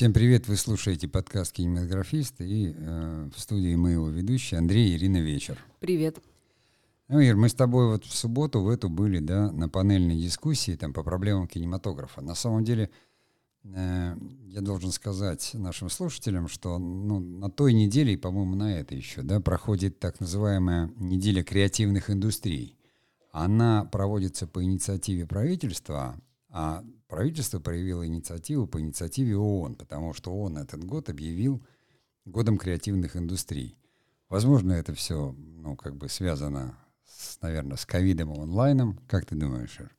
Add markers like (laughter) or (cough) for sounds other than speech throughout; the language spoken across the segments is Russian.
Всем привет, вы слушаете подкаст «Кинематографист» и э, в студии мы его ведущие Андрей и Ирина Вечер. Привет. Ну, Ир, мы с тобой вот в субботу в эту были, да, на панельной дискуссии там по проблемам кинематографа. На самом деле, э, я должен сказать нашим слушателям, что ну, на той неделе, и, по-моему, на этой еще, да, проходит так называемая неделя креативных индустрий. Она проводится по инициативе правительства, а правительство проявило инициативу по инициативе ООН, потому что ООН этот год объявил годом креативных индустрий. Возможно, это все, ну, как бы связано, с, наверное, с ковидом и онлайном. Как ты думаешь, Ир?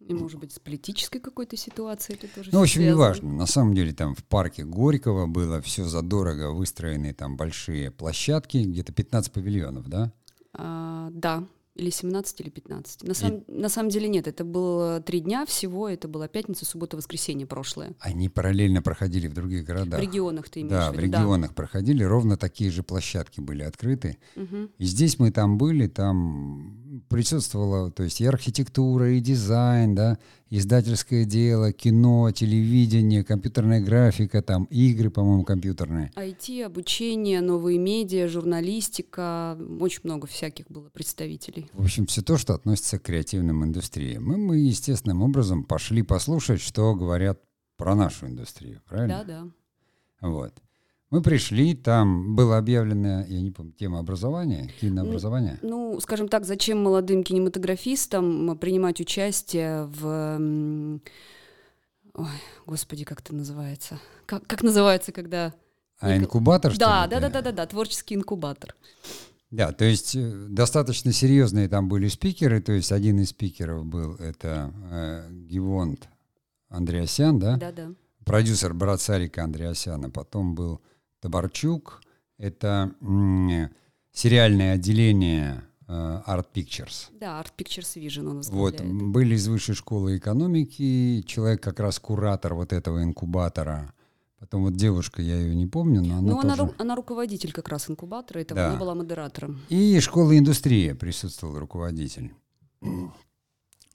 И, может быть, с политической какой-то ситуацией это тоже Ну, в общем, неважно. На самом деле, там в парке Горького было все задорого, выстроены там большие площадки, где-то 15 павильонов, да? А, да, или 17, или 15. На, сам, и... на самом деле нет, это было три дня всего, это была пятница, суббота, воскресенье прошлое. Они параллельно проходили в других городах. В регионах ты имеешь Да, в, виду, в регионах да. проходили, ровно такие же площадки были открыты. Угу. И здесь мы там были, там присутствовала, то есть и архитектура, и дизайн, да, издательское дело, кино, телевидение, компьютерная графика, там игры, по-моему, компьютерные. IT, обучение, новые медиа, журналистика, очень много всяких было представителей. В общем, все то, что относится к креативным индустриям. Мы, мы естественным образом пошли послушать, что говорят про нашу индустрию, правильно? Да, да. Вот. Мы пришли, там было объявлено, я не помню, тема образования, кинообразования. Ну, ну, скажем так, зачем молодым кинематографистам принимать участие в... Ой, господи, как это называется? Как, как называется, когда... А инкубатор, да, что да, да, да, да, да, творческий инкубатор. Да, то есть э, достаточно серьезные там были спикеры, то есть один из спикеров был это э, Гивонт Андреасян, да? Да, да. Продюсер брат Сарика Андреасяна, потом был Табарчук. Это сериальное отделение uh, Art Pictures. Да, Art Pictures Vision он Вот, были из высшей школы экономики, человек как раз куратор вот этого инкубатора. Потом вот девушка, я ее не помню, но она Ну, тоже... она, она руководитель как раз инкубатора, это да. она была модератором. И школа индустрии присутствовал руководитель.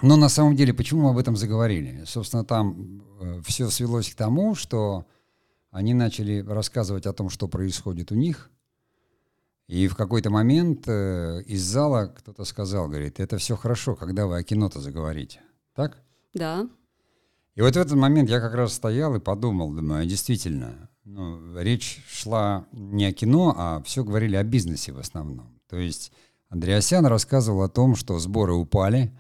Но на самом деле, почему мы об этом заговорили? Собственно, там э, все свелось к тому, что они начали рассказывать о том, что происходит у них. И в какой-то момент э, из зала кто-то сказал, говорит, это все хорошо, когда вы о кино-то заговорите. Так? Да. И вот в этот момент я как раз стоял и подумал, думаю, а действительно, ну, речь шла не о кино, а все говорили о бизнесе в основном. То есть Андреасян рассказывал о том, что сборы упали,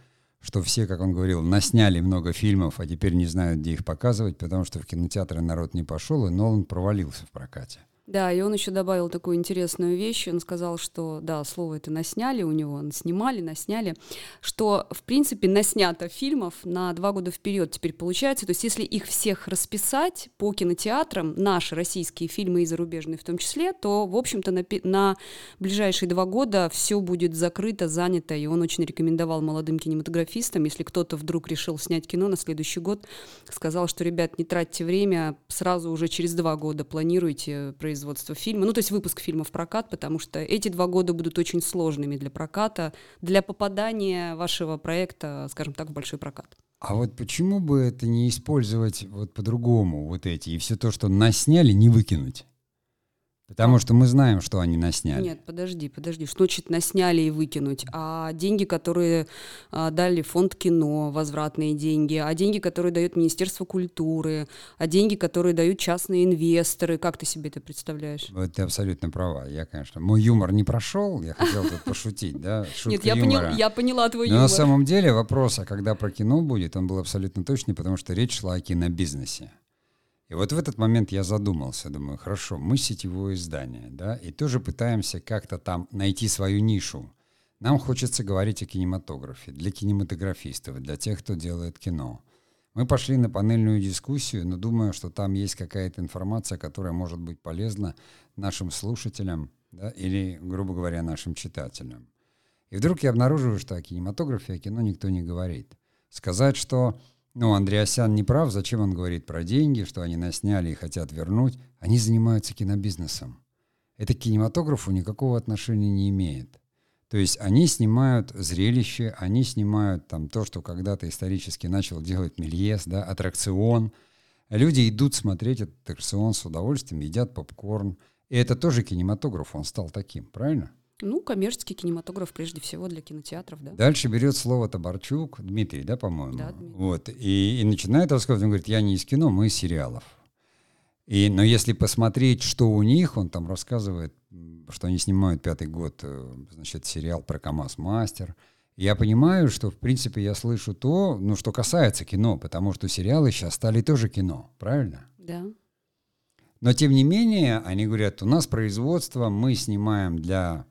что все, как он говорил, насняли много фильмов, а теперь не знают, где их показывать, потому что в кинотеатры народ не пошел, и Нолан провалился в прокате. Да, и он еще добавил такую интересную вещь. Он сказал, что, да, слово это насняли у него, снимали, насняли, что, в принципе, наснято фильмов на два года вперед теперь получается. То есть, если их всех расписать по кинотеатрам, наши российские фильмы и зарубежные в том числе, то, в общем-то, на, на ближайшие два года все будет закрыто, занято. И он очень рекомендовал молодым кинематографистам, если кто-то вдруг решил снять кино на следующий год, сказал, что, ребят, не тратьте время, сразу уже через два года планируйте производство производства фильма, ну то есть выпуск фильма в прокат, потому что эти два года будут очень сложными для проката, для попадания вашего проекта, скажем так, в большой прокат. А вот почему бы это не использовать вот по-другому, вот эти, и все то, что насняли, не выкинуть? Потому что мы знаем, что они насняли. Нет, подожди, подожди. Что значит насняли и выкинуть? А деньги, которые а, дали фонд кино, возвратные деньги, а деньги, которые дает Министерство культуры, а деньги, которые дают частные инвесторы, как ты себе это представляешь? Вот ты абсолютно права. Я, конечно, мой юмор не прошел, я хотел тут пошутить, да? (laughs) Нет, я поняла твой юмор. Но на самом деле вопрос, а когда про кино будет, он был абсолютно точный, потому что речь шла о кинобизнесе. И вот в этот момент я задумался, думаю, хорошо, мы сетевое издание, да, и тоже пытаемся как-то там найти свою нишу. Нам хочется говорить о кинематографе, для кинематографистов, для тех, кто делает кино. Мы пошли на панельную дискуссию, но думаю, что там есть какая-то информация, которая может быть полезна нашим слушателям да, или, грубо говоря, нашим читателям. И вдруг я обнаруживаю, что о кинематографе, о кино никто не говорит. Сказать, что ну, Андреасян не прав, зачем он говорит про деньги, что они насняли и хотят вернуть. Они занимаются кинобизнесом. Это к кинематографу никакого отношения не имеет. То есть они снимают зрелище, они снимают там то, что когда-то исторически начал делать Мельес, да, аттракцион. Люди идут смотреть этот аттракцион с удовольствием, едят попкорн. И это тоже кинематограф, он стал таким, правильно? Ну, коммерческий кинематограф прежде всего для кинотеатров, да. Дальше берет слово Табарчук, Дмитрий, да, по-моему? Да, Дмитрий. Вот, и, и начинает рассказывать, он говорит, я не из кино, мы из сериалов. И, но если посмотреть, что у них, он там рассказывает, что они снимают пятый год, э, значит, сериал про КамАЗ-мастер. Я понимаю, что, в принципе, я слышу то, ну, что касается кино, потому что сериалы сейчас стали тоже кино, правильно? Да. Но, тем не менее, они говорят, у нас производство, мы снимаем для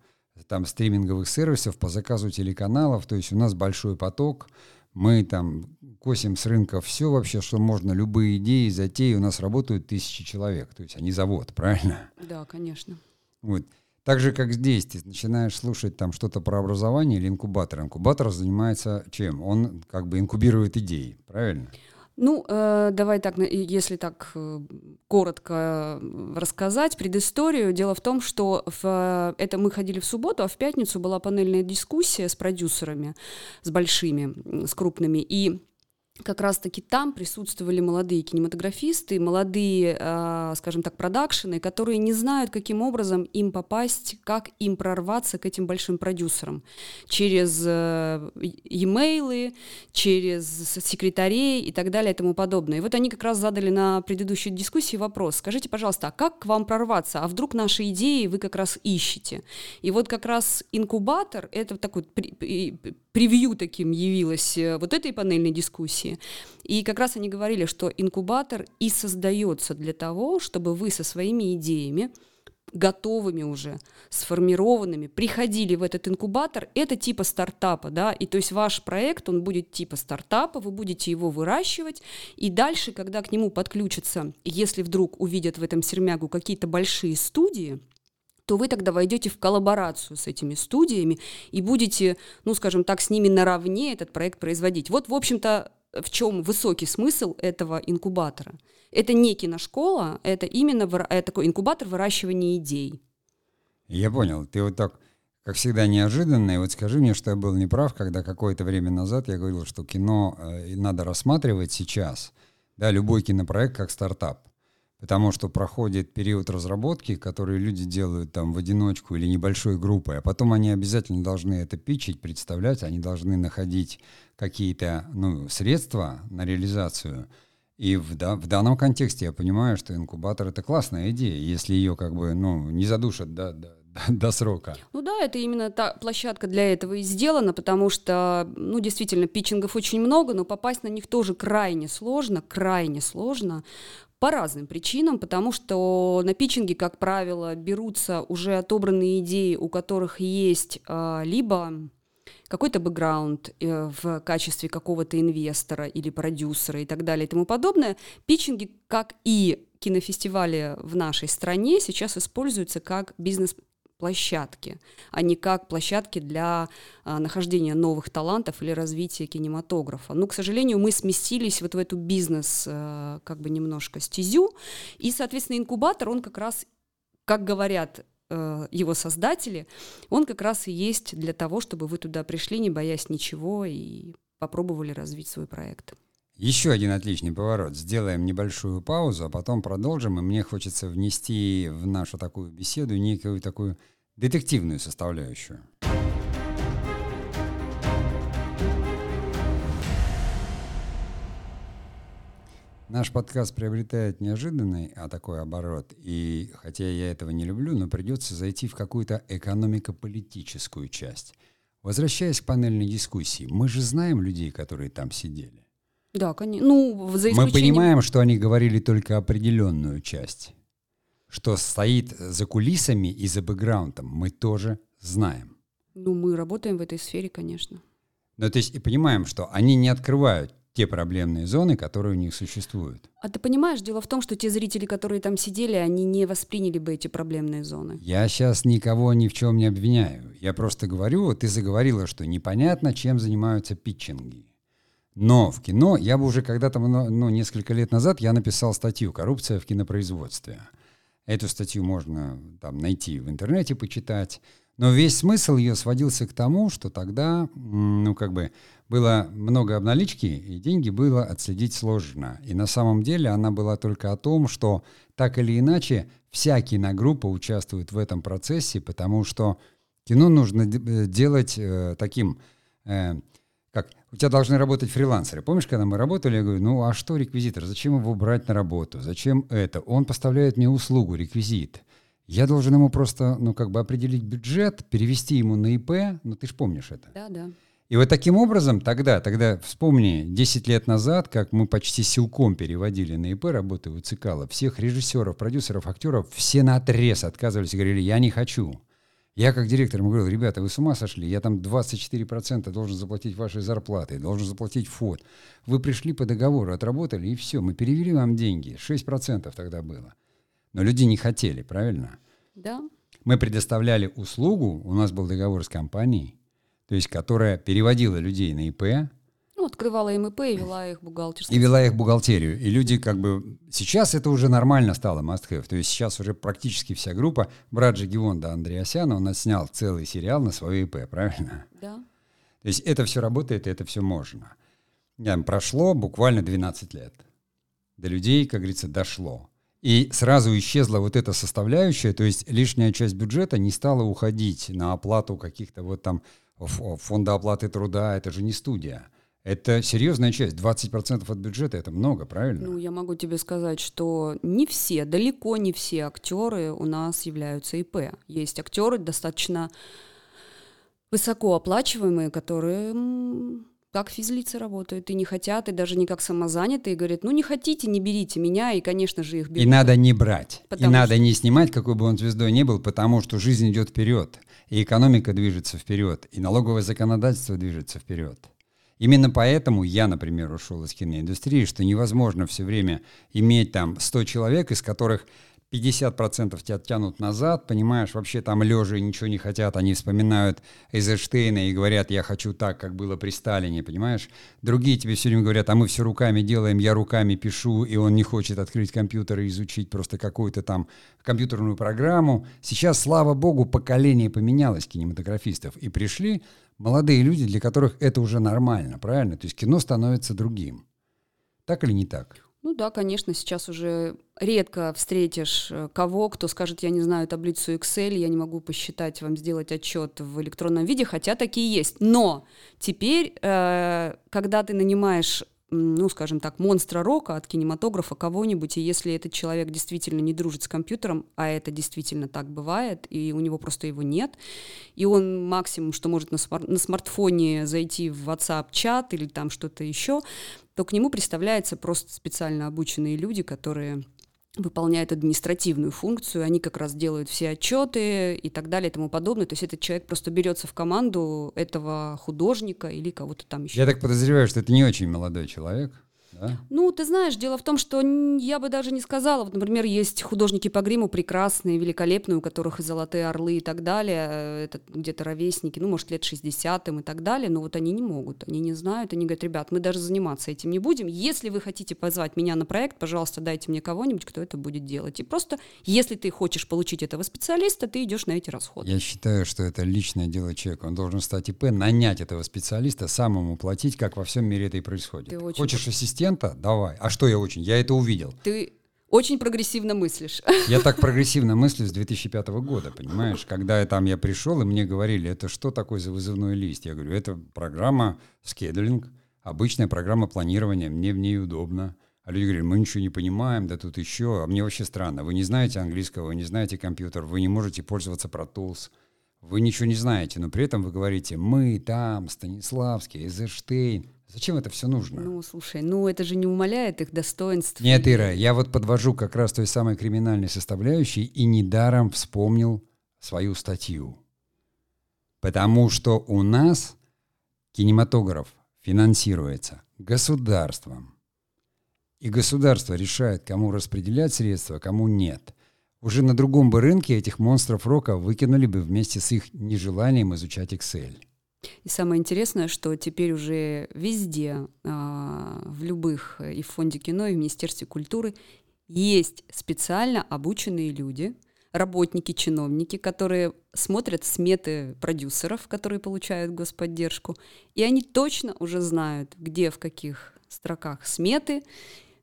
там стриминговых сервисов по заказу телеканалов, то есть у нас большой поток, мы там косим с рынка все вообще, что можно, любые идеи, затеи, у нас работают тысячи человек, то есть они завод, (laughs) правильно? Да, конечно. Вот. Так же, как здесь, ты начинаешь слушать там что-то про образование или инкубатор. Инкубатор занимается чем? Он как бы инкубирует идеи, правильно? Ну, э, давай так, если так э, коротко рассказать предысторию. Дело в том, что в, это мы ходили в субботу, а в пятницу была панельная дискуссия с продюсерами, с большими, с крупными. И как раз-таки там присутствовали молодые кинематографисты, молодые, э, скажем так, продакшены, которые не знают, каким образом им попасть, как им прорваться к этим большим продюсерам. Через э, e-mail, через секретарей и так далее и тому подобное. И вот они как раз задали на предыдущей дискуссии вопрос. Скажите, пожалуйста, а как к вам прорваться? А вдруг наши идеи вы как раз ищете? И вот как раз инкубатор — это такой превью таким явилось э, вот этой панельной дискуссии. И как раз они говорили, что инкубатор и создается для того, чтобы вы со своими идеями готовыми уже, сформированными, приходили в этот инкубатор, это типа стартапа, да, и то есть ваш проект, он будет типа стартапа, вы будете его выращивать, и дальше, когда к нему подключатся, если вдруг увидят в этом сермягу какие-то большие студии, то вы тогда войдете в коллаборацию с этими студиями и будете, ну, скажем так, с ними наравне этот проект производить. Вот, в общем-то, в чем высокий смысл этого инкубатора. Это не киношкола, это именно это такой инкубатор выращивания идей. Я понял. Ты вот так, как всегда, неожиданно. И вот скажи мне, что я был неправ, когда какое-то время назад я говорил, что кино э, надо рассматривать сейчас, да, любой кинопроект как стартап потому что проходит период разработки, который люди делают там в одиночку или небольшой группой, а потом они обязательно должны это пичить, представлять, они должны находить какие-то ну, средства на реализацию. И в, да, в данном контексте я понимаю, что инкубатор это классная идея, если ее как бы ну, не задушат до, до, (laughs) до срока. Ну да, это именно та площадка для этого и сделана, потому что, ну, действительно, питчингов очень много, но попасть на них тоже крайне сложно, крайне сложно по разным причинам, потому что на питчинге, как правило, берутся уже отобранные идеи, у которых есть а, либо какой-то бэкграунд э, в качестве какого-то инвестора или продюсера и так далее и тому подобное. Питчинги, как и кинофестивали в нашей стране, сейчас используются как бизнес площадки, а не как площадки для а, нахождения новых талантов или развития кинематографа. Но, к сожалению, мы сместились вот в эту бизнес а, как бы немножко стезю, и, соответственно, инкубатор, он как раз, как говорят а, его создатели, он как раз и есть для того, чтобы вы туда пришли, не боясь ничего, и попробовали развить свой проект. Еще один отличный поворот. Сделаем небольшую паузу, а потом продолжим. И мне хочется внести в нашу такую беседу некую такую детективную составляющую. Наш подкаст приобретает неожиданный, а такой оборот. И хотя я этого не люблю, но придется зайти в какую-то экономико-политическую часть. Возвращаясь к панельной дискуссии, мы же знаем людей, которые там сидели. Да, конечно. Ну, за исключением... Мы понимаем, что они говорили только определенную часть. Что стоит за кулисами и за бэкграундом, мы тоже знаем. Ну, мы работаем в этой сфере, конечно. Ну, то есть и понимаем, что они не открывают те проблемные зоны, которые у них существуют. А ты понимаешь, дело в том, что те зрители, которые там сидели, они не восприняли бы эти проблемные зоны. Я сейчас никого ни в чем не обвиняю. Я просто говорю, ты заговорила, что непонятно, чем занимаются питчинги. Но в кино я бы уже когда-то, ну, несколько лет назад я написал статью «Коррупция в кинопроизводстве». Эту статью можно там найти в интернете, почитать. Но весь смысл ее сводился к тому, что тогда, ну, как бы, было много обналички, и деньги было отследить сложно. И на самом деле она была только о том, что так или иначе вся киногруппа участвует в этом процессе, потому что кино нужно э, делать э, таким, э, у тебя должны работать фрилансеры. Помнишь, когда мы работали, я говорю, ну а что реквизитор, зачем его брать на работу, зачем это? Он поставляет мне услугу, реквизит. Я должен ему просто, ну, как бы определить бюджет, перевести ему на ИП, ну, ты же помнишь это. Да, да. И вот таким образом тогда, тогда вспомни, 10 лет назад, как мы почти силком переводили на ИП работы у Цикала, всех режиссеров, продюсеров, актеров, все на отрез отказывались и говорили, я не хочу. Я как директор ему говорил, ребята, вы с ума сошли, я там 24% должен заплатить вашей зарплаты, должен заплатить фот. Вы пришли по договору, отработали, и все, мы перевели вам деньги, 6% тогда было. Но люди не хотели, правильно? Да. Мы предоставляли услугу, у нас был договор с компанией, то есть которая переводила людей на ИП, открывала им ИП и вела их бухгалтерскую. И вела их бухгалтерию. И люди как бы... Сейчас это уже нормально стало must have. То есть сейчас уже практически вся группа. Брат же Гевонда Андреасяна, он снял целый сериал на свое ИП, правильно? Да. То есть это все работает, и это все можно. Прошло буквально 12 лет. До людей, как говорится, дошло. И сразу исчезла вот эта составляющая, то есть лишняя часть бюджета не стала уходить на оплату каких-то вот там фонда оплаты труда, это же не студия. Это серьезная часть, 20% от бюджета, это много, правильно? Ну, я могу тебе сказать, что не все, далеко не все актеры у нас являются ИП. Есть актеры достаточно высокооплачиваемые, которые как физлицы работают, и не хотят, и даже не как самозанятые, и говорят, ну не хотите, не берите меня, и, конечно же, их берут. И надо не брать, потому и надо что... не снимать, какой бы он звездой ни был, потому что жизнь идет вперед, и экономика движется вперед, и налоговое законодательство движется вперед. Именно поэтому я, например, ушел из киноиндустрии, что невозможно все время иметь там 100 человек, из которых 50% тебя тянут назад, понимаешь, вообще там лежа ничего не хотят, они вспоминают Эйзенштейна и говорят, я хочу так, как было при Сталине, понимаешь? Другие тебе все время говорят, а мы все руками делаем, я руками пишу, и он не хочет открыть компьютер и изучить просто какую-то там компьютерную программу. Сейчас, слава богу, поколение поменялось кинематографистов, и пришли молодые люди, для которых это уже нормально, правильно? То есть кино становится другим. Так или не так? Ну да, конечно, сейчас уже редко встретишь э, кого, кто скажет, я не знаю таблицу Excel, я не могу посчитать, вам сделать отчет в электронном виде, хотя такие есть. Но теперь, э, когда ты нанимаешь ну, скажем так, монстра рока от кинематографа кого-нибудь, и если этот человек действительно не дружит с компьютером, а это действительно так бывает, и у него просто его нет, и он максимум, что может на, смар- на смартфоне зайти в WhatsApp-чат или там что-то еще, то к нему представляются просто специально обученные люди, которые выполняют административную функцию, они как раз делают все отчеты и так далее и тому подобное. То есть этот человек просто берется в команду этого художника или кого-то там еще. Я так подозреваю, что это не очень молодой человек. Да? Ну, ты знаешь, дело в том, что я бы даже не сказала. Вот, например, есть художники по гриму прекрасные, великолепные, у которых и золотые орлы и так далее. Э, это где-то ровесники, ну, может, лет 60 им и так далее. Но вот они не могут, они не знают. Они говорят, ребят, мы даже заниматься этим не будем. Если вы хотите позвать меня на проект, пожалуйста, дайте мне кого-нибудь, кто это будет делать. И просто, если ты хочешь получить этого специалиста, ты идешь на эти расходы. Я считаю, что это личное дело человека. Он должен стать ИП, нанять этого специалиста, самому платить, как во всем мире это и происходит. Ты Хочешь ассистент ассистента? Давай. А что я очень? Я это увидел. Ты очень прогрессивно мыслишь. (laughs) Я так прогрессивно мыслю с 2005 года, понимаешь? Когда я там я пришел, и мне говорили, это что такое за вызывной лист? Я говорю, это программа скедулинг, обычная программа планирования, мне в ней удобно. А люди говорят, мы ничего не понимаем, да тут еще, а мне вообще странно. Вы не знаете английского, вы не знаете компьютер, вы не можете пользоваться Pro Tools, вы ничего не знаете, но при этом вы говорите, мы там, Станиславский, Эйзенштейн, Зачем это все нужно? Ну, слушай, ну это же не умаляет их достоинств. Нет, Ира, я вот подвожу как раз той самой криминальной составляющей и недаром вспомнил свою статью. Потому что у нас кинематограф финансируется государством. И государство решает, кому распределять средства, кому нет. Уже на другом бы рынке этих монстров рока выкинули бы вместе с их нежеланием изучать Excel. И самое интересное, что теперь уже везде, а, в любых, и в Фонде кино, и в Министерстве культуры, есть специально обученные люди, работники, чиновники, которые смотрят сметы продюсеров, которые получают господдержку, и они точно уже знают, где в каких строках сметы,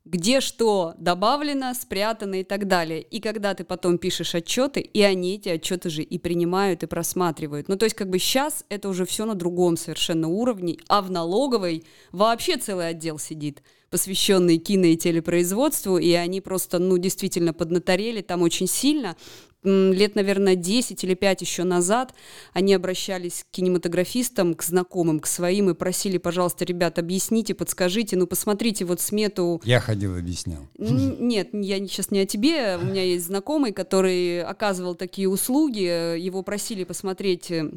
где что добавлено, спрятано и так далее. И когда ты потом пишешь отчеты, и они эти отчеты же и принимают, и просматривают. Ну, то есть как бы сейчас это уже все на другом совершенно уровне, а в налоговой вообще целый отдел сидит посвященный кино и телепроизводству, и они просто, ну, действительно поднаторели там очень сильно лет, наверное, 10 или 5 еще назад они обращались к кинематографистам, к знакомым, к своим и просили, пожалуйста, ребят, объясните, подскажите, ну посмотрите вот смету. Я ходил, объяснял. Нет, я сейчас не о тебе, у меня есть знакомый, который оказывал такие услуги, его просили посмотреть э,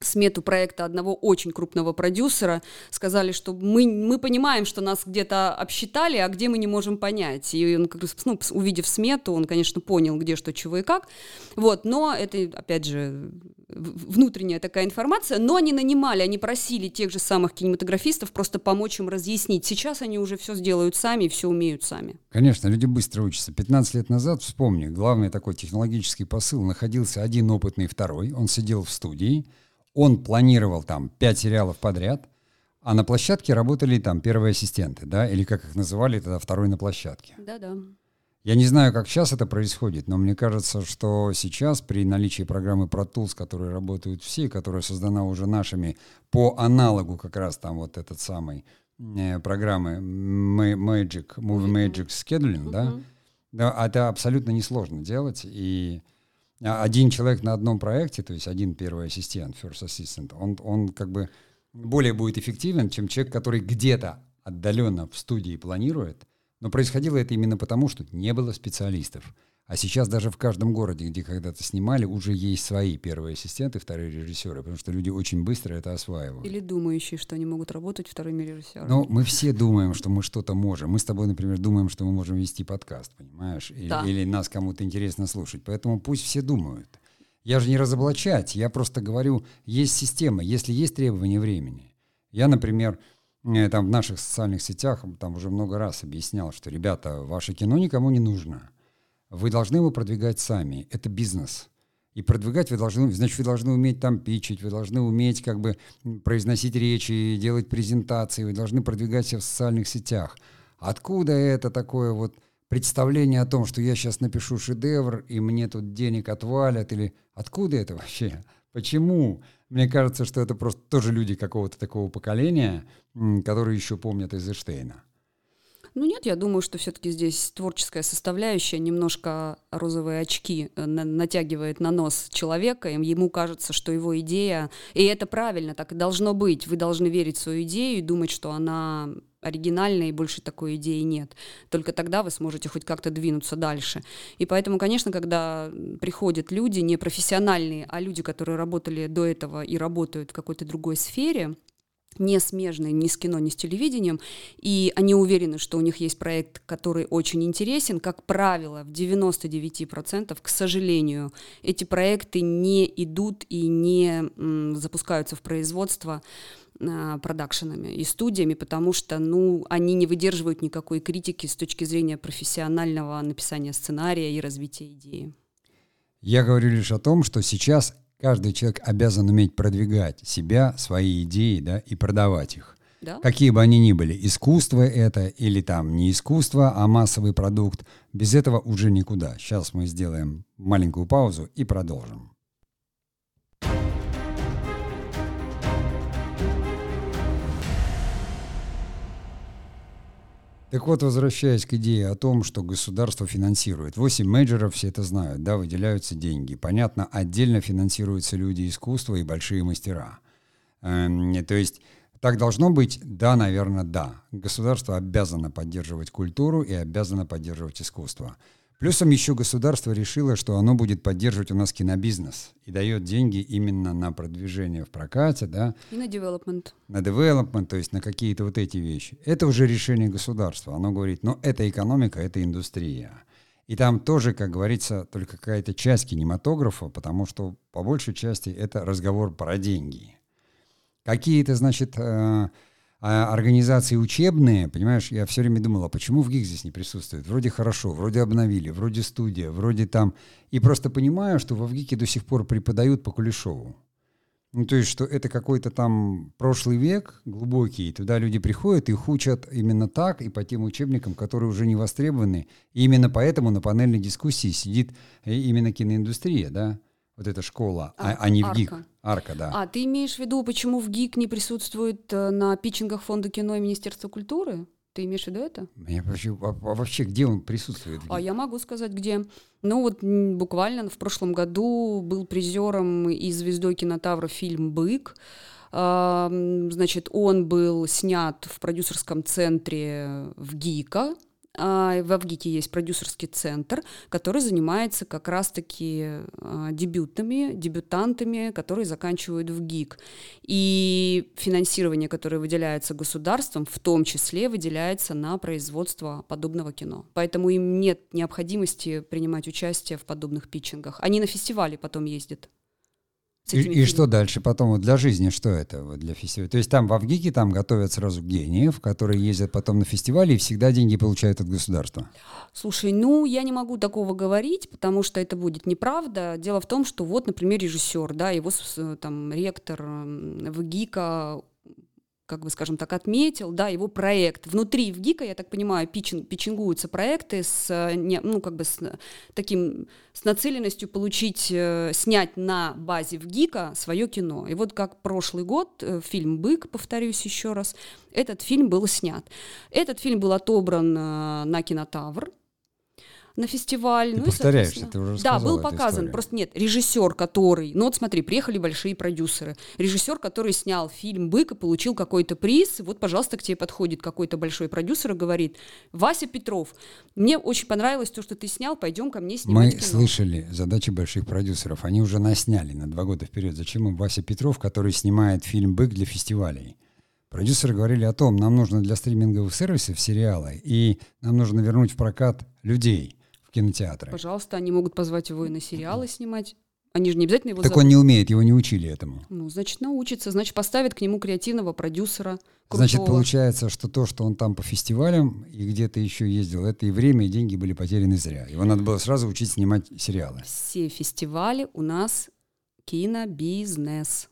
смету проекта одного очень крупного продюсера, сказали, что мы, мы понимаем, что нас где-то обсчитали, а где мы не можем понять. И он, ну, увидев смету, он, конечно, понял, где что, чего и как. Вот, но это, опять же, внутренняя такая информация, но они нанимали, они просили тех же самых кинематографистов просто помочь им разъяснить. Сейчас они уже все сделают сами все умеют сами. Конечно, люди быстро учатся. 15 лет назад, вспомни, главный такой технологический посыл, находился один опытный, второй, он сидел в студии, он планировал там пять сериалов подряд, а на площадке работали там первые ассистенты, да, или как их называли тогда, второй на площадке. Да-да. Я не знаю, как сейчас это происходит, но мне кажется, что сейчас при наличии программы Pro Tools, которые работают все, которая создана уже нашими по аналогу как раз там вот этот самый э, программы Magic, Movie Magic Scheduling, mm-hmm. да, да, это абсолютно несложно делать, и один человек на одном проекте, то есть один первый ассистент, first assistant, он, он как бы более будет эффективен, чем человек, который где-то отдаленно в студии планирует. Но происходило это именно потому, что не было специалистов. А сейчас даже в каждом городе, где когда-то снимали, уже есть свои первые ассистенты, вторые режиссеры, потому что люди очень быстро это осваивают. Или думающие, что они могут работать вторыми режиссерами. Ну, мы все думаем, что мы что-то можем. Мы с тобой, например, думаем, что мы можем вести подкаст, понимаешь? Или, да. или нас кому-то интересно слушать. Поэтому пусть все думают. Я же не разоблачать, я просто говорю, есть система, если есть требования времени. Я, например, э, там в наших социальных сетях там уже много раз объяснял, что, ребята, ваше кино никому не нужно вы должны его продвигать сами. Это бизнес. И продвигать вы должны, значит, вы должны уметь там пичить, вы должны уметь как бы произносить речи, делать презентации, вы должны продвигать себя в социальных сетях. Откуда это такое вот представление о том, что я сейчас напишу шедевр, и мне тут денег отвалят, или откуда это вообще? Почему? Мне кажется, что это просто тоже люди какого-то такого поколения, которые еще помнят Эйзенштейна. Ну нет, я думаю, что все-таки здесь творческая составляющая немножко розовые очки э, натягивает на нос человека, и ему кажется, что его идея, и это правильно, так и должно быть. Вы должны верить в свою идею и думать, что она оригинальная, и больше такой идеи нет. Только тогда вы сможете хоть как-то двинуться дальше. И поэтому, конечно, когда приходят люди не профессиональные, а люди, которые работали до этого и работают в какой-то другой сфере, не смежные ни с кино, ни с телевидением, и они уверены, что у них есть проект, который очень интересен. Как правило, в 99%, к сожалению, эти проекты не идут и не м, запускаются в производство а, продакшенами и студиями, потому что, ну, они не выдерживают никакой критики с точки зрения профессионального написания сценария и развития идеи. Я говорю лишь о том, что сейчас каждый человек обязан уметь продвигать себя, свои идеи, да, и продавать их. Да? Какие бы они ни были, искусство это или там не искусство, а массовый продукт, без этого уже никуда. Сейчас мы сделаем маленькую паузу и продолжим. Так вот, возвращаясь к идее о том, что государство финансирует. Восемь менеджеров, все это знают, да, выделяются деньги. Понятно, отдельно финансируются люди искусства и большие мастера. Эм, то есть так должно быть? Да, наверное, да. Государство обязано поддерживать культуру и обязано поддерживать искусство. Плюсом еще государство решило, что оно будет поддерживать у нас кинобизнес и дает деньги именно на продвижение в прокате, да. И на development. На development, то есть на какие-то вот эти вещи. Это уже решение государства. Оно говорит, ну, это экономика, это индустрия. И там тоже, как говорится, только какая-то часть кинематографа, потому что по большей части это разговор про деньги. Какие-то, значит, э, А организации учебные, понимаешь, я все время думал, а почему в ГИК здесь не присутствует? Вроде хорошо, вроде обновили, вроде студия, вроде там. И просто понимаю, что во ВГИКе до сих пор преподают по Кулешову. Ну, то есть, что это какой-то там прошлый век глубокий, и туда люди приходят, и их учат именно так, и по тем учебникам, которые уже не востребованы. И именно поэтому на панельной дискуссии сидит э, именно киноиндустрия, да, вот эта школа, а, а не в ГИК. Арка, да. А ты имеешь в виду, почему в ГИК не присутствует э, на питчингах Фонда кино и Министерства культуры? Ты имеешь в виду это? Я вообще, а, а вообще где он присутствует? А я могу сказать, где. Ну вот буквально в прошлом году был призером и звездой кинотавра фильм «Бык». А, значит, он был снят в продюсерском центре в ГИКа, а, в Авгике есть продюсерский центр, который занимается как раз-таки а, дебютными, дебютантами, которые заканчивают в ГИК. И финансирование, которое выделяется государством, в том числе выделяется на производство подобного кино. Поэтому им нет необходимости принимать участие в подобных питчингах. Они на фестивале потом ездят. И, и что дальше потом вот для жизни, что это вот для фестиваля? То есть там в Авгике там готовят сразу гениев, которые ездят потом на фестивали и всегда деньги получают от государства. Слушай, ну я не могу такого говорить, потому что это будет неправда. Дело в том, что вот, например, режиссер, да, его там ректор ВГИКа как бы, скажем так, отметил, да, его проект. Внутри в ГИКа, я так понимаю, питчинг, питчингуются проекты с, ну, как бы с таким, с нацеленностью получить, э, снять на базе в ГИКа свое кино. И вот как прошлый год э, фильм «Бык», повторюсь еще раз, этот фильм был снят. Этот фильм был отобран э, на кинотавр, на фестиваль. Ты ну повторяешься, ты уже Да, был показан. Просто нет, режиссер, который... Ну вот смотри, приехали большие продюсеры. Режиссер, который снял фильм «Бык» и получил какой-то приз. Вот, пожалуйста, к тебе подходит какой-то большой продюсер и говорит, Вася Петров, мне очень понравилось то, что ты снял, пойдем ко мне снимать Мы кино. слышали задачи больших продюсеров. Они уже насняли на два года вперед. Зачем им Вася Петров, который снимает фильм «Бык» для фестивалей? Продюсеры говорили о том, нам нужно для стриминговых сервисов сериалы, и нам нужно вернуть в прокат людей в кинотеатры. Пожалуйста, они могут позвать его и на сериалы снимать. Они же не обязательно его Так зовут. он не умеет, его не учили этому. Ну, значит, научится, значит, поставят к нему креативного продюсера. Крутого. Значит, получается, что то, что он там по фестивалям и где-то еще ездил, это и время, и деньги были потеряны зря. Его надо было сразу учить снимать сериалы. Все фестивали у нас кинобизнес.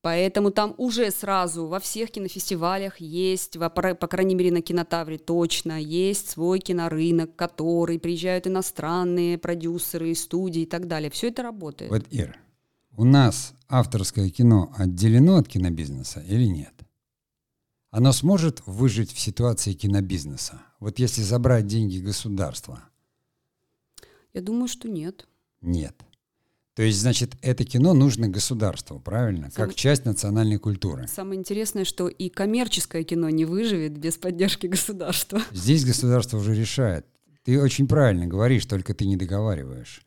Поэтому там уже сразу во всех кинофестивалях есть, по крайней мере на кинотавре точно, есть свой кинорынок, который приезжают иностранные продюсеры, студии и так далее. Все это работает. Вот, Ир, у нас авторское кино отделено от кинобизнеса или нет? Оно сможет выжить в ситуации кинобизнеса? Вот если забрать деньги государства? Я думаю, что нет. Нет. То есть, значит, это кино нужно государству, правильно? Самое... Как часть национальной культуры. Самое интересное, что и коммерческое кино не выживет без поддержки государства. (laughs) Здесь государство уже решает. Ты очень правильно говоришь, только ты не договариваешь.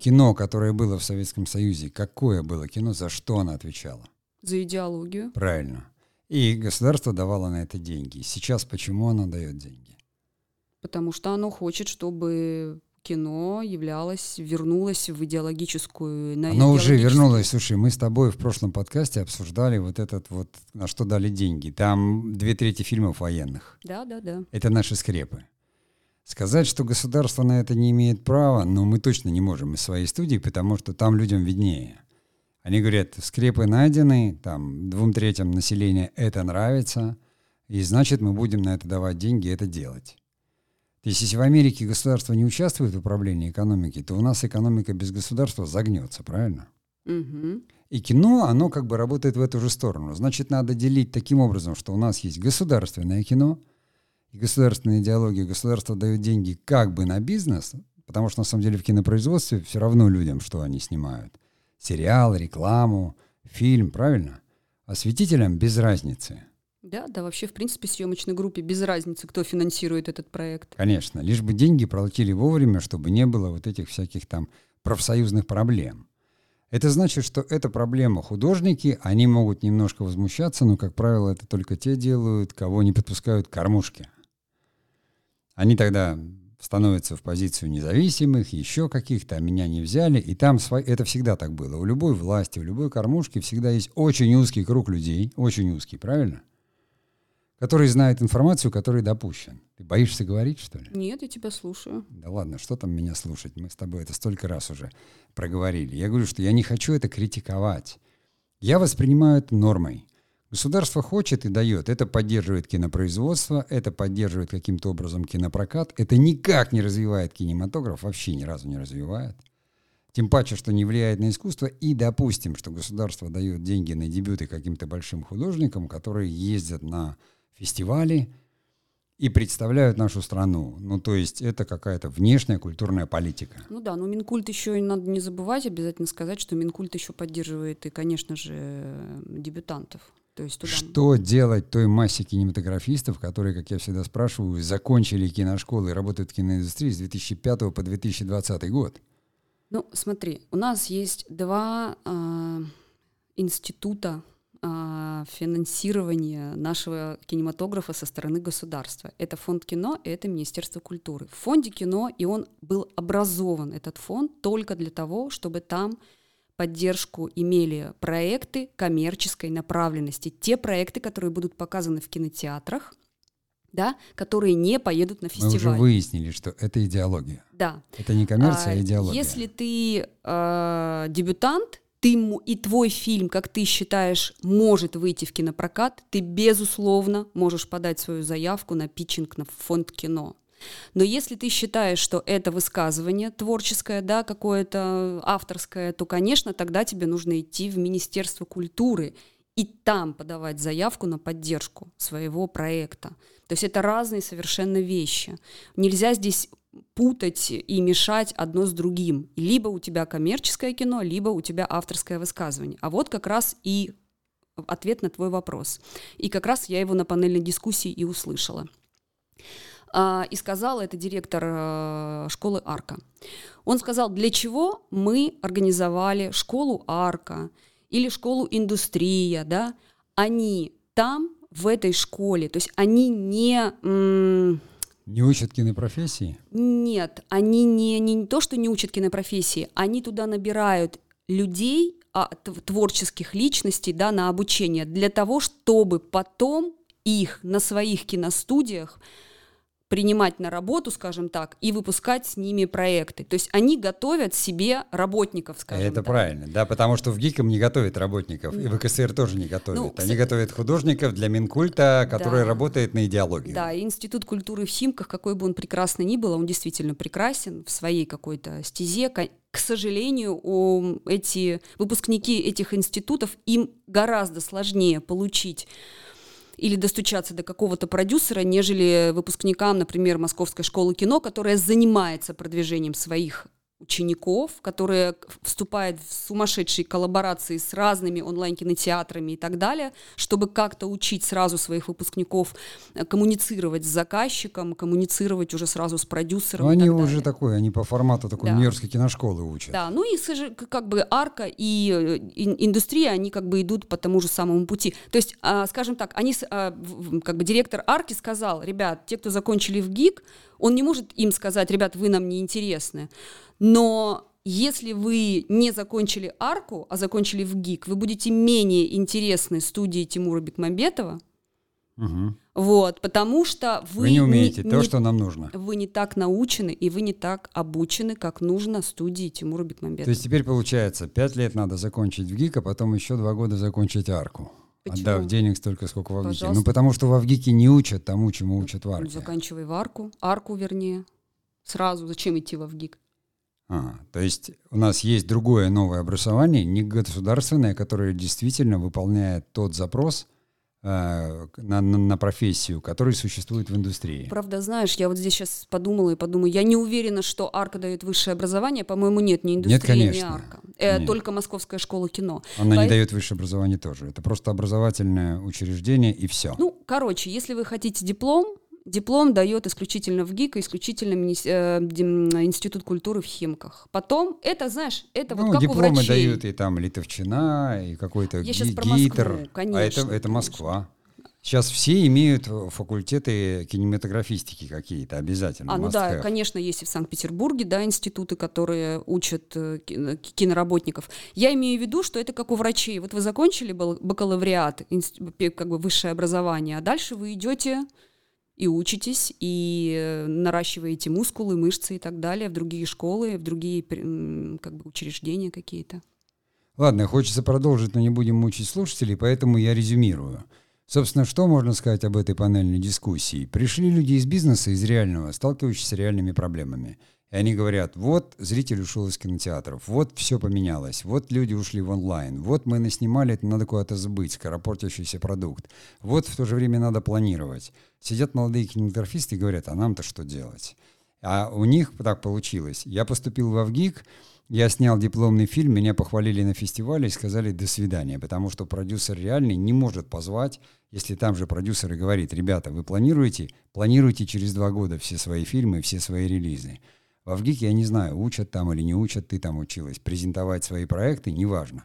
Кино, которое было в Советском Союзе, какое было кино, за что оно отвечало? За идеологию. Правильно. И государство давало на это деньги. Сейчас почему оно дает деньги? Потому что оно хочет, чтобы кино являлось, вернулось в идеологическую... На Оно уже вернулось. Слушай, мы с тобой в прошлом подкасте обсуждали вот этот вот, на что дали деньги. Там две трети фильмов военных. Да, да, да. Это наши скрепы. Сказать, что государство на это не имеет права, но мы точно не можем из своей студии, потому что там людям виднее. Они говорят, скрепы найдены, там двум третьим населения это нравится, и значит мы будем на это давать деньги, это делать. То есть, если в Америке государство не участвует в управлении экономикой, то у нас экономика без государства загнется, правильно? Угу. И кино, оно как бы работает в эту же сторону. Значит, надо делить таким образом, что у нас есть государственное кино, и государственная идеология, государство дает деньги как бы на бизнес, потому что на самом деле в кинопроизводстве все равно людям, что они снимают. Сериал, рекламу, фильм, правильно? Осветителям без разницы. Да, да, вообще, в принципе, съемочной группе без разницы, кто финансирует этот проект. Конечно, лишь бы деньги платили вовремя, чтобы не было вот этих всяких там профсоюзных проблем. Это значит, что это проблема художники, они могут немножко возмущаться, но, как правило, это только те делают, кого не подпускают к кормушке. Они тогда становятся в позицию независимых, еще каких-то, а меня не взяли, и там сво... это всегда так было. У любой власти, у любой кормушки всегда есть очень узкий круг людей, очень узкий, правильно? Который знает информацию, который допущен. Ты боишься говорить, что ли? Нет, я тебя слушаю. Да ладно, что там меня слушать? Мы с тобой это столько раз уже проговорили. Я говорю, что я не хочу это критиковать. Я воспринимаю это нормой. Государство хочет и дает. Это поддерживает кинопроизводство, это поддерживает каким-то образом кинопрокат. Это никак не развивает кинематограф, вообще ни разу не развивает. Тем паче, что не влияет на искусство. И допустим, что государство дает деньги на дебюты каким-то большим художникам, которые ездят на фестивали и представляют нашу страну. Ну, то есть это какая-то внешняя культурная политика. Ну да, но Минкульт еще и надо не забывать, обязательно сказать, что Минкульт еще поддерживает и, конечно же, дебютантов. То есть туда... Что делать той массе кинематографистов, которые, как я всегда спрашиваю, закончили киношколы и работают в киноиндустрии с 2005 по 2020 год? Ну, смотри, у нас есть два э, института э, финансирования нашего кинематографа со стороны государства. Это фонд кино и это Министерство культуры. В фонде кино, и он был образован, этот фонд, только для того, чтобы там поддержку имели проекты коммерческой направленности. Те проекты, которые будут показаны в кинотеатрах, да, которые не поедут на фестиваль. Мы уже выяснили, что это идеология. Да. Это не коммерция, а, а идеология. Если ты э, дебютант, ты и твой фильм, как ты считаешь, может выйти в кинопрокат, ты безусловно можешь подать свою заявку на питчинг на фонд кино. Но если ты считаешь, что это высказывание творческое, да, какое-то авторское, то, конечно, тогда тебе нужно идти в Министерство культуры и там подавать заявку на поддержку своего проекта. То есть это разные совершенно вещи. Нельзя здесь путать и мешать одно с другим. Либо у тебя коммерческое кино, либо у тебя авторское высказывание. А вот как раз и ответ на твой вопрос. И как раз я его на панельной дискуссии и услышала. А, и сказал это директор э, школы Арка. Он сказал, для чего мы организовали школу Арка или школу Индустрия, да? Они там, в этой школе, то есть они не... Не учат кинопрофессии? Нет, они не, не, не то, что не учат кинопрофессии, они туда набирают людей, а, творческих личностей да, на обучение для того, чтобы потом их на своих киностудиях принимать на работу, скажем так, и выпускать с ними проекты. То есть они готовят себе работников, скажем Это так. правильно, да, потому что в ГИКом не готовят работников, и в КСР тоже не готовят. Ну, они готовят художников для Минкульта, который да. работает на идеологию. Да, и Институт культуры в Химках, какой бы он прекрасный ни был, он действительно прекрасен в своей какой-то стезе. К сожалению, эти выпускники этих институтов, им гораздо сложнее получить или достучаться до какого-то продюсера, нежели выпускникам, например, Московской школы кино, которая занимается продвижением своих учеников, которые вступают в сумасшедшие коллаборации с разными онлайн-кинотеатрами и так далее, чтобы как-то учить сразу своих выпускников э, коммуницировать с заказчиком, коммуницировать уже сразу с продюсером. Но они уже такой, они по формату такой да. нью-йоркской киношколы учат. Да, ну и как бы арка и э, индустрия, они как бы идут по тому же самому пути. То есть, а, скажем так, они, а, как бы директор арки сказал, ребят, те, кто закончили в ГИК, он не может им сказать, ребят, вы нам не интересны. Но если вы не закончили арку, а закончили в ГИК, вы будете менее интересны студии Тимура Бекмамбетова, Угу. Вот, потому что вы, вы не умеете не, то, не, что нам нужно. Вы не так научены и вы не так обучены, как нужно студии Тимура Бекмамбетова. То есть теперь получается, пять лет надо закончить в ГИК, а потом еще два года закончить арку. Почему? Отдав денег столько, сколько в Авгике. Ну, потому что в Авгике не учат тому, чему учат в арке. Заканчивай в арку, арку вернее. Сразу зачем идти в Авгик? А, то есть у нас есть другое новое образование, не государственное, которое действительно выполняет тот запрос э, на, на, на профессию, который существует в индустрии. Правда, знаешь, я вот здесь сейчас подумала и подумаю, я не уверена, что Арка дает высшее образование, по-моему, нет, ни индустрия, нет, конечно. ни Арка. Э, только Московская школа кино. Она По... не дает высшее образование тоже. Это просто образовательное учреждение и все. Ну, короче, если вы хотите диплом, Диплом дает исключительно в ГИК, исключительно э, Институт культуры в Химках. Потом, это, знаешь, это ну, вот как дипломы у врачей. дают и там Литовчина, и какой-то Я ги- гитер. Москву, конечно. А это, это Москва. Сейчас все имеют факультеты кинематографистики какие-то обязательно. А, ну да, have. конечно, есть и в Санкт-Петербурге, да, институты, которые учат э, киноработников. Я имею в виду, что это как у врачей. Вот вы закончили бакалавриат, как бы высшее образование, а дальше вы идете и учитесь, и э, наращиваете мускулы, мышцы и так далее в другие школы, в другие как бы, учреждения какие-то. Ладно, хочется продолжить, но не будем мучить слушателей, поэтому я резюмирую. Собственно, что можно сказать об этой панельной дискуссии? Пришли люди из бизнеса, из реального, сталкивающиеся с реальными проблемами. И они говорят, вот зритель ушел из кинотеатров, вот все поменялось, вот люди ушли в онлайн, вот мы наснимали, это надо куда-то сбыть, скоропортящийся продукт, вот в то же время надо планировать. Сидят молодые кинематографисты и говорят, а нам-то что делать? А у них так получилось. Я поступил в Авгик, я снял дипломный фильм, меня похвалили на фестивале и сказали «до свидания», потому что продюсер реальный не может позвать, если там же продюсер и говорит «ребята, вы планируете? Планируйте через два года все свои фильмы, все свои релизы». В Авгике, я не знаю, учат там или не учат, ты там училась. Презентовать свои проекты неважно.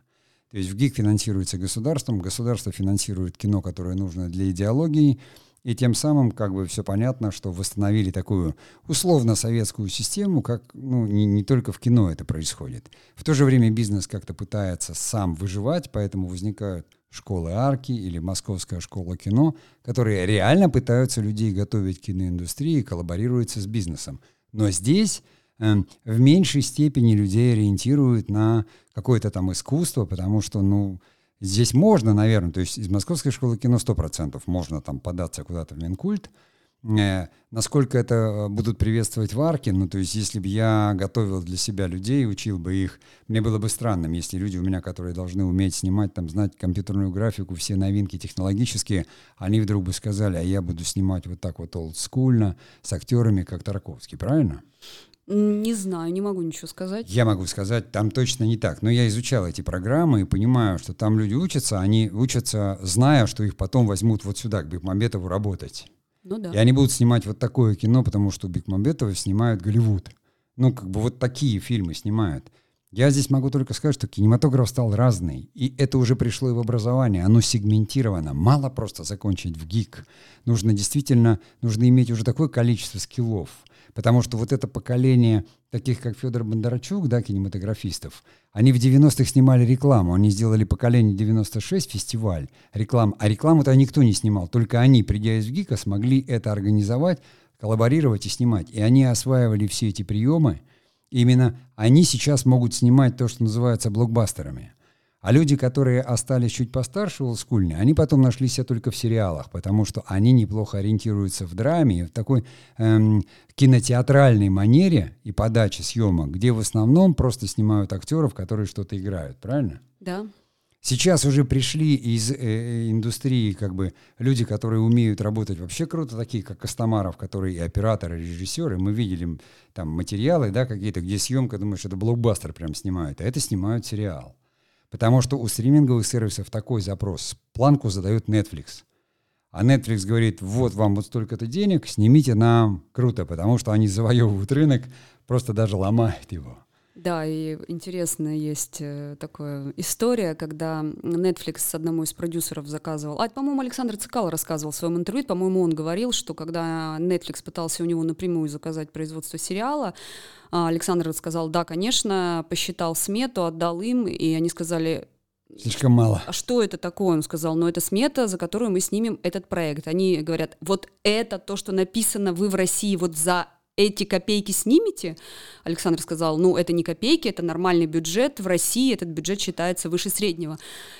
То есть в ГИК финансируется государством, государство финансирует кино, которое нужно для идеологии, и тем самым как бы все понятно, что восстановили такую условно-советскую систему, как ну, не, не только в кино это происходит. В то же время бизнес как-то пытается сам выживать, поэтому возникают школы арки или Московская школа кино, которые реально пытаются людей готовить к киноиндустрии и коллаборируются с бизнесом. Но здесь э, в меньшей степени людей ориентируют на какое-то там искусство, потому что, ну, Здесь можно, наверное, то есть из Московской школы кино 100% можно там податься куда-то в Минкульт. Э, насколько это э, будут приветствовать в арке, ну, то есть если бы я готовил для себя людей, учил бы их, мне было бы странным, если люди у меня, которые должны уметь снимать, там, знать компьютерную графику, все новинки технологические, они вдруг бы сказали, а я буду снимать вот так вот олдскульно, с актерами, как Тарковский, правильно? Не знаю, не могу ничего сказать. Я могу сказать, там точно не так. Но я изучал эти программы и понимаю, что там люди учатся, они учатся, зная, что их потом возьмут вот сюда, к Бекмамбетову, работать. Ну да. И они будут снимать вот такое кино, потому что Бекмамбетова снимают Голливуд. Ну, как бы вот такие фильмы снимают. Я здесь могу только сказать, что кинематограф стал разный, и это уже пришло и в образование, оно сегментировано. Мало просто закончить в ГИК. Нужно действительно, нужно иметь уже такое количество скиллов – Потому что вот это поколение таких, как Федор Бондарчук, да, кинематографистов, они в 90-х снимали рекламу. Они сделали поколение 96 фестиваль реклам. А рекламу-то никто не снимал. Только они, придя из ГИКа, смогли это организовать, коллаборировать и снимать. И они осваивали все эти приемы. И именно они сейчас могут снимать то, что называется блокбастерами. А люди, которые остались чуть постарше олдскульные, они потом нашли себя только в сериалах, потому что они неплохо ориентируются в драме, в такой эм, кинотеатральной манере и подаче съемок, где в основном просто снимают актеров, которые что-то играют, правильно? Да. Сейчас уже пришли из э, э индустрии как бы люди, которые умеют работать вообще круто, такие как Костомаров, которые и операторы, и режиссеры. Мы видели там материалы, да, какие-то, где съемка, думаешь, это блокбастер прям снимают, а это снимают сериал. Потому что у стриминговых сервисов такой запрос. Планку задает Netflix. А Netflix говорит, вот вам вот столько-то денег, снимите нам. Круто, потому что они завоевывают рынок, просто даже ломают его. Да, и интересная есть э, такая история, когда Netflix одному из продюсеров заказывал, а, по-моему, Александр Цикал рассказывал в своем интервью, по-моему, он говорил, что когда Netflix пытался у него напрямую заказать производство сериала, а, Александр сказал, да, конечно, посчитал смету, отдал им, и они сказали, Слишком мало. А что это такое? Он сказал, ну это смета, за которую мы снимем этот проект. Они говорят, вот это то, что написано вы в России вот за эти копейки снимете? Александр сказал, ну, это не копейки, это нормальный бюджет. В России этот бюджет считается выше среднего.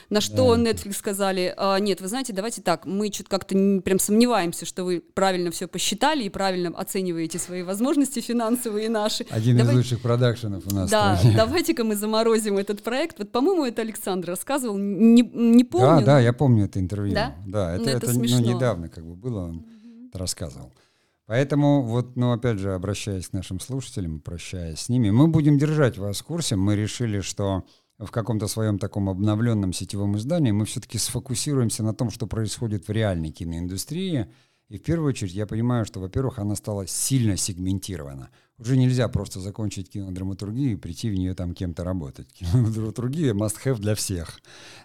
На что да. Netflix сказали, а, нет, вы знаете, давайте так, мы что-то как-то прям сомневаемся, что вы правильно все посчитали и правильно оцениваете свои возможности финансовые наши. Один Давай... из лучших продакшенов у нас. Да, (laughs) давайте-ка мы заморозим этот проект. Вот, по-моему, это Александр рассказывал, не, не помню. Да, да, я помню это интервью. Да? Да, это, ну, это, это ну, недавно как бы было, он рассказывал. Поэтому вот, ну, опять же, обращаясь к нашим слушателям, прощаясь с ними, мы будем держать вас в курсе. Мы решили, что в каком-то своем таком обновленном сетевом издании мы все-таки сфокусируемся на том, что происходит в реальной киноиндустрии. И в первую очередь я понимаю, что, во-первых, она стала сильно сегментирована. Уже нельзя просто закончить кинодраматургию и прийти в нее там кем-то работать. (laughs) Кинодраматургия must-have для всех.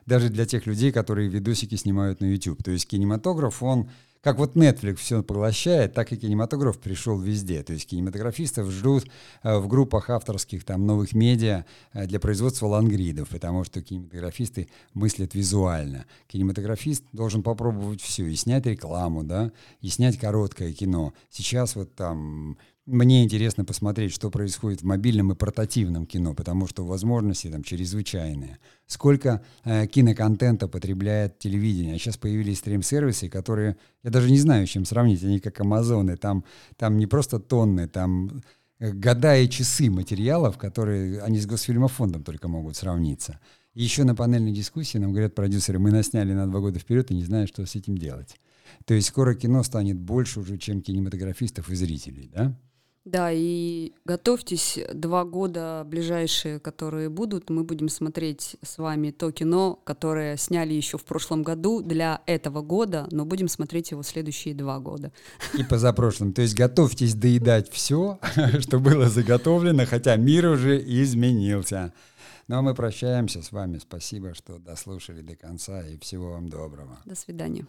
Даже для тех людей, которые видосики снимают на YouTube. То есть кинематограф, он как вот Netflix все поглощает, так и кинематограф пришел везде. То есть кинематографистов ждут э, в группах авторских там новых медиа э, для производства лангридов, потому что кинематографисты мыслят визуально. Кинематографист должен попробовать все, и снять рекламу, да, и снять короткое кино. Сейчас вот там мне интересно посмотреть, что происходит в мобильном и портативном кино, потому что возможности там чрезвычайные. Сколько э, киноконтента потребляет телевидение. А сейчас появились стрим-сервисы, которые, я даже не знаю, с чем сравнить, они как Амазоны. Там, там не просто тонны, там э, года и часы материалов, которые они с Госфильмофондом только могут сравниться. И еще на панельной дискуссии нам говорят продюсеры, мы насняли на два года вперед и не знаем, что с этим делать. То есть скоро кино станет больше уже, чем кинематографистов и зрителей, да? Да, и готовьтесь, два года ближайшие, которые будут, мы будем смотреть с вами то кино, которое сняли еще в прошлом году для этого года, но будем смотреть его следующие два года. И позапрошлым. То есть готовьтесь доедать все, (laughs) что было заготовлено, хотя мир уже изменился. Ну а мы прощаемся с вами. Спасибо, что дослушали до конца, и всего вам доброго. До свидания.